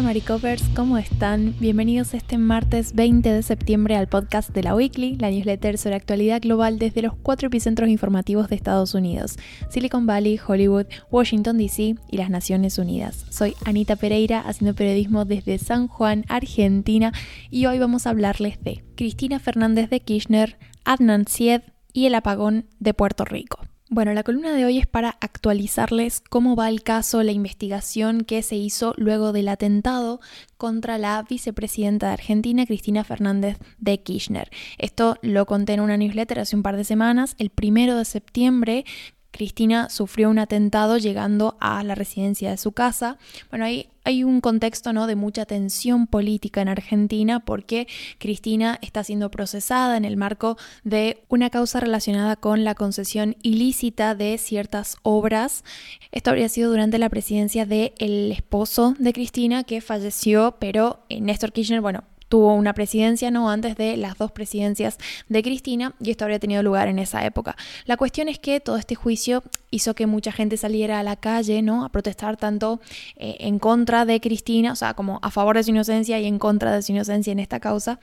Hola Maricopers, ¿cómo están? Bienvenidos este martes 20 de septiembre al podcast de la Weekly, la newsletter sobre actualidad global desde los cuatro epicentros informativos de Estados Unidos, Silicon Valley, Hollywood, Washington DC y las Naciones Unidas. Soy Anita Pereira, haciendo periodismo desde San Juan, Argentina, y hoy vamos a hablarles de Cristina Fernández de Kirchner, Adnan Syed y el apagón de Puerto Rico. Bueno, la columna de hoy es para actualizarles cómo va el caso, la investigación que se hizo luego del atentado contra la vicepresidenta de Argentina, Cristina Fernández de Kirchner. Esto lo conté en una newsletter hace un par de semanas. El primero de septiembre Cristina sufrió un atentado llegando a la residencia de su casa. Bueno, ahí hay un contexto ¿no? de mucha tensión política en Argentina porque Cristina está siendo procesada en el marco de una causa relacionada con la concesión ilícita de ciertas obras. Esto habría sido durante la presidencia del esposo de Cristina que falleció, pero Néstor Kirchner, bueno, tuvo una presidencia, ¿no? Antes de las dos presidencias de Cristina y esto habría tenido lugar en esa época. La cuestión es que todo este juicio hizo que mucha gente saliera a la calle, ¿no? A protestar tanto eh, en contra de Cristina, o sea, como a favor de su inocencia y en contra de su inocencia en esta causa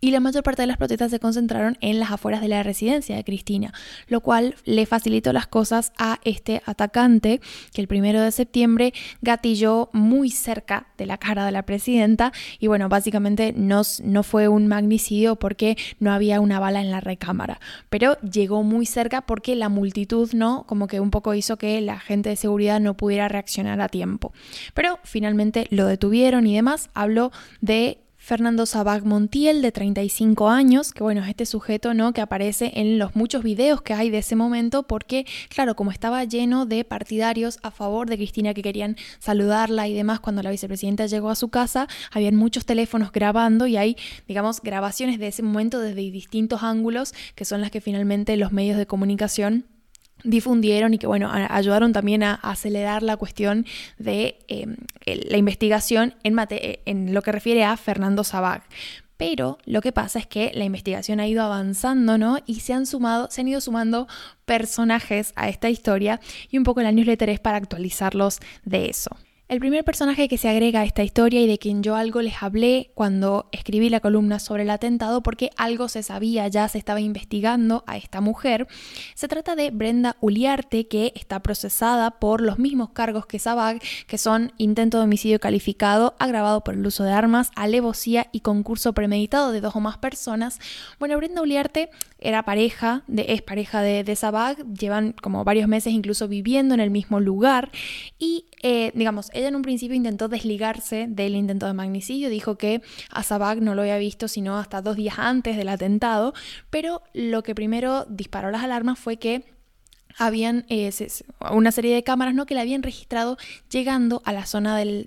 y la mayor parte de las protestas se concentraron en las afueras de la residencia de Cristina, lo cual le facilitó las cosas a este atacante que el primero de septiembre gatilló muy cerca de la cara de la presidenta y bueno, básicamente no, no fue un magnicidio porque no había una bala en la recámara, pero llegó muy cerca porque la multitud no, como que un poco hizo que la gente de seguridad no pudiera reaccionar a tiempo. Pero finalmente lo detuvieron y demás, habló de Fernando Sabag Montiel, de 35 años, que bueno, es este sujeto, ¿no? Que aparece en los muchos videos que hay de ese momento, porque, claro, como estaba lleno de partidarios a favor de Cristina que querían saludarla y demás, cuando la vicepresidenta llegó a su casa, habían muchos teléfonos grabando y hay, digamos, grabaciones de ese momento desde distintos ángulos, que son las que finalmente los medios de comunicación difundieron y que bueno, ayudaron también a, acelerar la cuestión de em, la investigación en, en lo que refiere a Fernando Sabag. Pero lo que pasa es que la investigación ha ido avanzando, ¿no? Y se han sumado, se han ido sumando personajes a esta historia y un poco la newsletter es para actualizarlos de eso. El primer personaje que se agrega a esta historia y de quien yo algo les hablé cuando escribí la columna sobre el atentado porque algo se sabía, ya se estaba investigando a esta mujer, se trata de Brenda Uliarte que está procesada por los mismos cargos que Sabag, que son intento de homicidio calificado, agravado por el uso de armas, alevosía y concurso premeditado de dos o más personas. Bueno, Brenda Uliarte era pareja, de, es pareja de, de Sabag, llevan como varios meses incluso viviendo en el mismo lugar y eh, digamos, ella en un principio intentó desligarse del intento de magnicidio, dijo que a Sabag no lo había visto sino hasta dos días antes del atentado, pero lo que primero disparó las alarmas fue que habían eh, una serie de cámaras ¿no? que la habían registrado llegando a la zona del,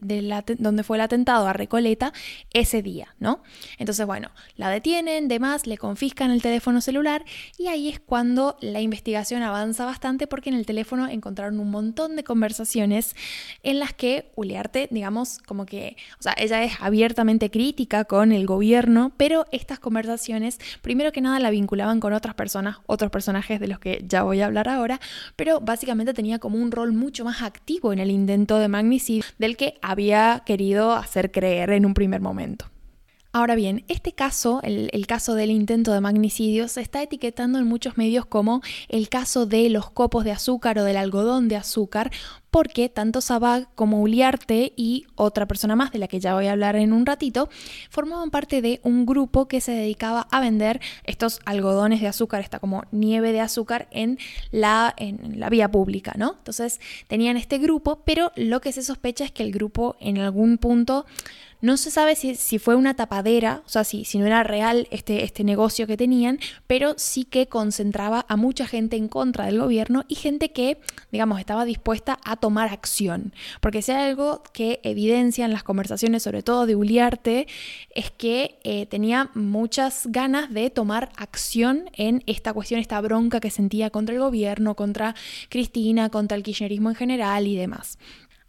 donde fue el atentado a Recoleta ese día, ¿no? Entonces, bueno, la detienen, demás, le confiscan el teléfono celular y ahí es cuando la investigación avanza bastante porque en el teléfono encontraron un montón de conversaciones en las que Uliarte, digamos, como que, o sea, ella es abiertamente crítica con el gobierno, pero estas conversaciones, primero que nada, la vinculaban con otras personas, otros personajes de los que ya voy a hablar ahora, pero básicamente tenía como un rol mucho más activo en el intento de magnicidio del que había querido hacer creer en un primer momento. Ahora bien, este caso, el, caso del intento de magnicidio, se está etiquetando en muchos medios como el caso de los copos de azúcar o del algodón de azúcar, porque tanto Sabag como Uliarte y otra persona más de la que ya voy a hablar en un ratito, formaban parte de un grupo que se dedicaba a vender estos algodones de azúcar, esta como nieve de azúcar en la, en la vía pública, ¿no? Entonces tenían este grupo, pero lo que se sospecha es que el grupo en algún punto no se sabe si, fue una tapadera, o sea, si, si no era real este, este negocio que tenían, pero sí que concentraba a mucha gente en contra del gobierno y gente que, digamos, estaba dispuesta a tomar acción. Porque si hay algo que evidencian las conversaciones, sobre todo de Uliarte, es que eh, tenía muchas ganas de tomar acción en esta cuestión, esta bronca que sentía contra el gobierno, contra Cristina, contra el kirchnerismo en general y demás.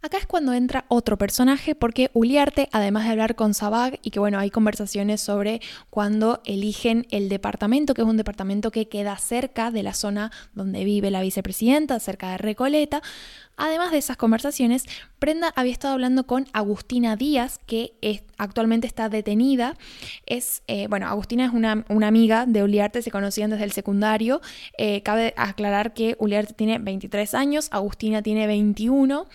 Acá es cuando entra otro personaje porque Uliarte, además de hablar con Sabag y que bueno, hay conversaciones sobre cuando eligen el departamento, que es un departamento que queda cerca de la zona donde vive la vicepresidenta, cerca de Recoleta, Además de esas conversaciones, Brenda había estado hablando con Agustina Díaz, que actualmente está detenida. Es, eh, bueno, Agustina es una, amiga de Uliarte, se conocían desde el secundario. Eh, cabe aclarar que Uliarte tiene 23 años, Agustina tiene 21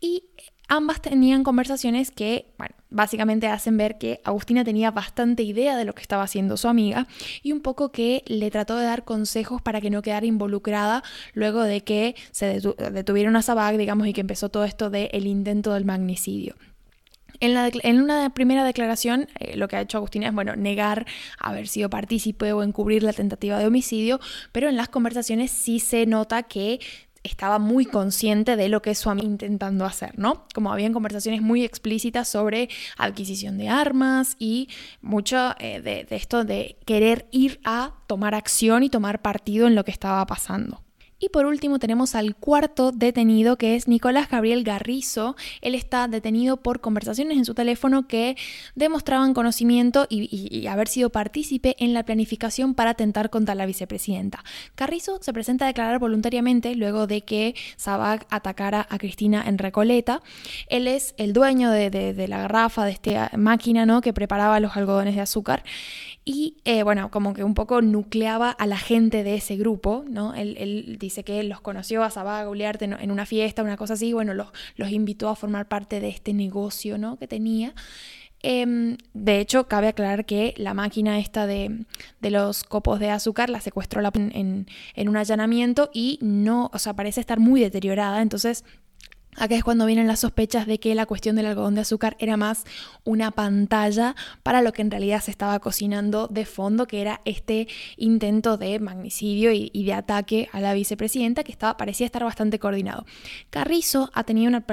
y ambas tenían conversaciones que, básicamente hacen ver que Agustina tenía bastante idea de lo que estaba haciendo su amiga y un poco que le trató de dar consejos para que no quedara involucrada luego de que se detuvieron a Sabag, digamos, y que empezó todo esto del el intento del magnicidio. En, una primera declaración, eh, lo que ha hecho Agustina es, bueno, negar haber sido partícipe o encubrir la tentativa de homicidio, pero en las conversaciones sí se nota que estaba muy consciente de lo que su amiga intentando hacer, ¿no? Como habían conversaciones muy explícitas sobre adquisición de armas y mucho eh, de esto de querer ir a tomar acción y tomar partido en lo que estaba pasando. Y por último tenemos al cuarto detenido que es Nicolás Gabriel Garrizo. Él está detenido por conversaciones en su teléfono que demostraban conocimiento y, haber sido partícipe en la planificación para atentar contra la vicepresidenta. Carrizo se presenta a declarar voluntariamente luego de que Sabag atacara a Cristina en Recoleta. Él es el dueño de, la garrafa, de esta máquina ¿no? que preparaba los algodones de azúcar y eh, bueno, como que un poco nucleaba a la gente de ese grupo, ¿no? Dice que los conoció a Sabá, a en una fiesta, una cosa así, bueno, los, los invitó a formar parte de este negocio, ¿no? Que tenía. Em, de hecho, cabe aclarar que la máquina esta de, de los copos de azúcar la secuestró en, en, un allanamiento y no, o sea, parece estar muy deteriorada, entonces Acá es cuando vienen las sospechas de que la cuestión del algodón de azúcar era más una pantalla para lo que en realidad se estaba cocinando de fondo, que era este intento de magnicidio y, de ataque a la vicepresidenta, que estaba, parecía estar bastante coordinado. Carrizo ha tenido una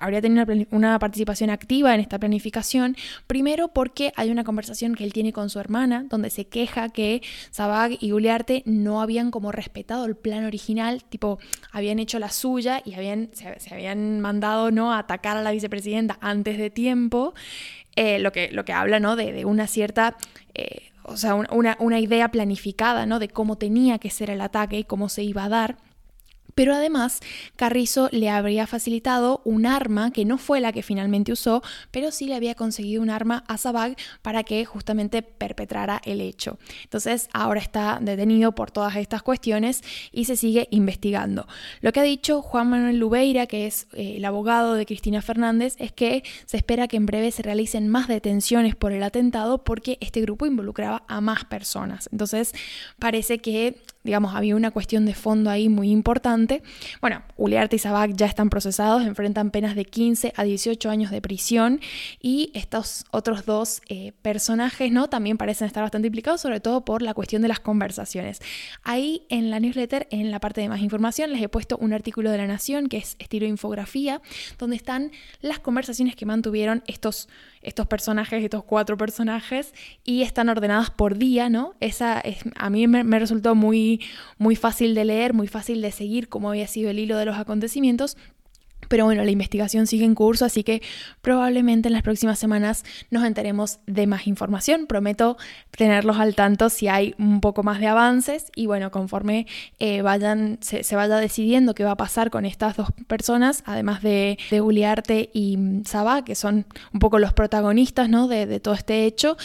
habría tenido una, participación activa en esta planificación, primero porque hay una conversación que él tiene con su hermana, donde se queja que Sabag y Uliarte no habían como respetado el plan original, tipo, habían hecho la suya y habían, se habían mandado ¿no? a atacar a la vicepresidenta antes de tiempo, eh, lo, que, lo que habla ¿no? de, una cierta... Eh, o sea, una, una, idea planificada, ¿no? De cómo tenía que ser el ataque y cómo se iba a dar. Pero además, Carrizo le habría facilitado un arma que no fue la que finalmente usó, pero sí le había conseguido un arma a Sabag para que justamente perpetrara el hecho. Entonces, ahora está detenido por todas estas cuestiones y se sigue investigando. Lo que ha dicho Juan Manuel Lubeira, que es eh, el abogado de Cristina Fernández, es que se espera que en breve se realicen más detenciones por el atentado porque este grupo involucraba a más personas. Entonces, parece que digamos, había una cuestión de fondo ahí muy importante. Bueno, Uliarte y Sabac ya están procesados, enfrentan penas de 15 a 18 años de prisión y estos otros dos eh, personajes, ¿no? También parecen estar bastante implicados, sobre todo por la cuestión de las conversaciones. Ahí en la newsletter, en la parte de más información, les he puesto un artículo de La Nación que es estilo infografía, donde están las conversaciones que mantuvieron estos estos personajes, estos cuatro personajes, y están ordenadas por día, ¿no? Esa es, a mí me, me resultó muy, muy fácil de leer, muy fácil de seguir cómo había sido el hilo de los acontecimientos, pero bueno, la investigación sigue en curso, así que probablemente en las próximas semanas nos enteremos de más información. Prometo tenerlos al tanto si hay un poco más de avances y bueno, conforme eh, vayan, se, vaya decidiendo qué va a pasar con estas dos personas, además de, de Uliarte y Saba, que son un poco los protagonistas ¿no? de todo este hecho,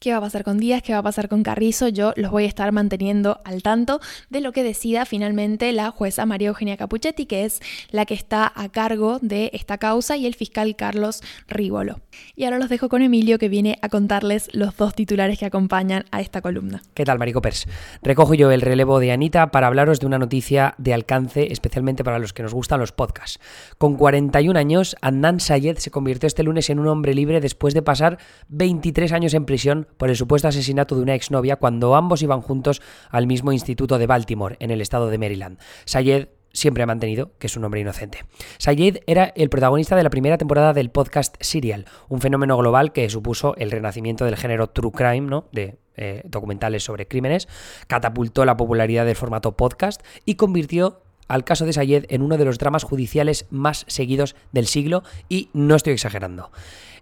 qué va a pasar con Díaz, qué va a pasar con Carrizo, yo los voy a estar manteniendo al tanto de lo que decida finalmente la jueza María Eugenia Capuchetti, que es la que está a cargo de esta causa, y el fiscal Carlos Rívolo. Y ahora los dejo con Emilio, que viene a contarles los dos titulares que acompañan a esta columna. ¿Qué tal, Marico Pers? Recojo yo el relevo de Anita para hablaros de una noticia de alcance, especialmente para los que nos gustan los podcasts. Con 41 años, Adnan Sayed se convirtió este lunes en un hombre libre después de pasar 23 años en prisión por el supuesto asesinato de una exnovia cuando ambos iban juntos al mismo instituto de Baltimore, en el estado de Maryland. Sayed siempre ha mantenido que es un hombre inocente. Sayed era el protagonista de la primera temporada del podcast Serial, un fenómeno global que supuso el renacimiento del género true crime, ¿no? De eh, documentales sobre crímenes, catapultó la popularidad del formato podcast y convirtió al caso de Sayed en uno de los dramas judiciales más seguidos del siglo y no estoy exagerando.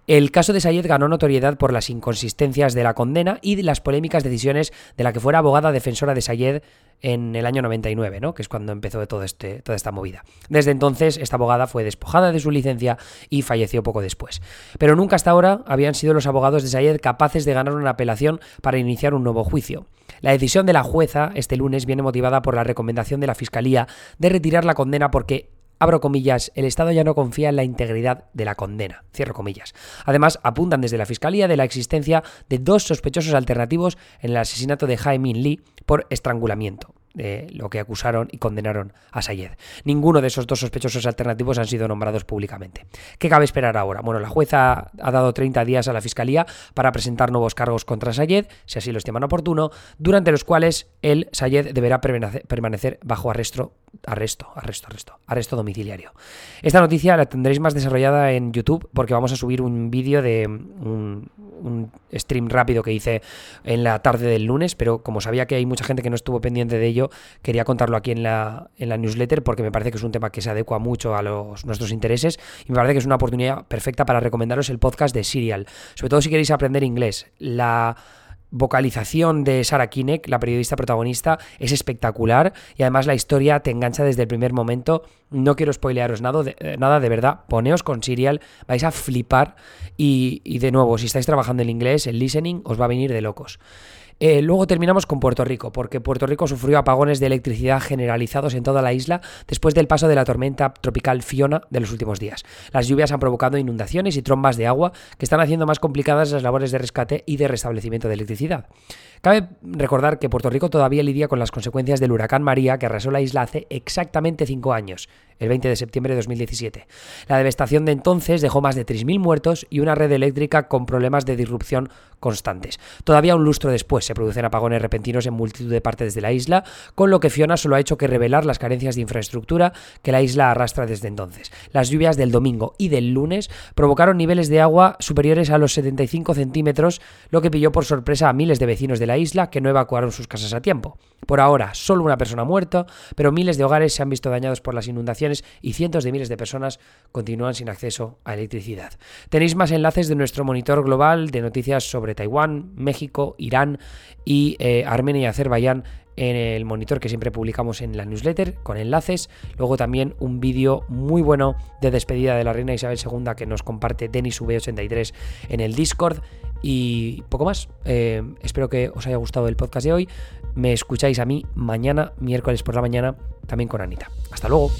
El caso de Sayed ganó notoriedad por las inconsistencias de la condena y las polémicas decisiones de la que fuera abogada defensora de Sayed en el año 99, ¿no? que es cuando empezó todo este, toda esta movida. Desde entonces, esta abogada fue despojada de su licencia y falleció poco después. Pero nunca hasta ahora habían sido los abogados de Sayed capaces de ganar una apelación para iniciar un nuevo juicio. La decisión de la jueza este lunes viene motivada por la recomendación de la Fiscalía de retirar la condena porque abro comillas, el Estado ya no confía en la integridad de la condena, cierro comillas. Además, apuntan desde la Fiscalía de la existencia de dos sospechosos alternativos en el asesinato de Jaime Lee por estrangulamiento de lo que acusaron y condenaron a Sayed. Ninguno de esos dos sospechosos alternativos han sido nombrados públicamente. ¿Qué cabe esperar ahora? Bueno, la jueza ha dado 30 días a la Fiscalía para presentar nuevos cargos contra Sayed, si así lo estiman oportuno, durante los cuales el Sayed deberá permanecer bajo arresto arresto, arresto, arresto, arresto domiciliario. Esta noticia la tendréis más desarrollada en YouTube porque vamos a subir un vídeo de un, stream rápido que hice en la tarde del lunes, pero como sabía que hay mucha gente que no estuvo pendiente de ello, quería contarlo aquí en la, en la newsletter porque me parece que es un tema que se adecua mucho a los, nuestros intereses y me parece que es una oportunidad perfecta para recomendaros el podcast de Serial, sobre todo si queréis aprender inglés. La vocalización de Sarah Kinek, la periodista protagonista, es espectacular y además la historia te engancha desde el primer momento. No quiero spoilearos nada de, eh, nada de verdad. Poneos con Serial, vais a flipar y, y de nuevo, si estáis trabajando en inglés, el listening os va a venir de locos. Eh, luego terminamos con Puerto Rico, porque Puerto Rico sufrió apagones de electricidad generalizados en toda la isla después del paso de la tormenta tropical Fiona de los últimos días. Las lluvias han provocado inundaciones y trombas de agua que están haciendo más complicadas las labores de rescate y de restablecimiento de electricidad. Cabe recordar que Puerto Rico todavía lidia con las consecuencias del huracán María que arrasó la isla hace exactamente cinco años, el 20 de septiembre de 2017. La devastación de entonces dejó más de 3.000 muertos y una red eléctrica con problemas de disrupción constantes. Todavía un lustro después se producen apagones repentinos en multitud de partes de la isla, con lo que Fiona solo ha hecho que revelar las carencias de infraestructura que la isla arrastra desde entonces. Las lluvias del domingo y del lunes provocaron niveles de agua superiores a los 75 centímetros, lo que pilló por sorpresa a miles de vecinos de la isla que no evacuaron sus casas a tiempo. Por ahora, solo una persona ha muerto, pero miles de hogares se han visto dañados por las inundaciones y cientos de miles de personas continúan sin acceso a electricidad. Tenéis más enlaces de nuestro monitor global de noticias sobre Taiwán, México, Irán y eh, Armenia y Azerbaiyán en el monitor que siempre publicamos en la newsletter con enlaces. Luego también un vídeo muy bueno de despedida de la reina Isabel II que nos comparte Denis V83 en el Discord. Y poco más. Eh, espero que os haya gustado el podcast de hoy. Me escucháis a mí mañana, miércoles por la mañana, también con Anita. Hasta luego.